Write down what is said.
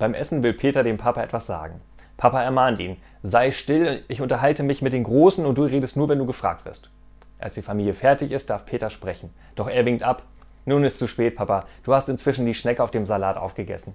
Beim Essen will Peter dem Papa etwas sagen. Papa ermahnt ihn. Sei still, ich unterhalte mich mit den Großen und du redest nur, wenn du gefragt wirst. Als die Familie fertig ist, darf Peter sprechen. Doch er winkt ab. Nun ist zu spät, Papa. Du hast inzwischen die Schnecke auf dem Salat aufgegessen.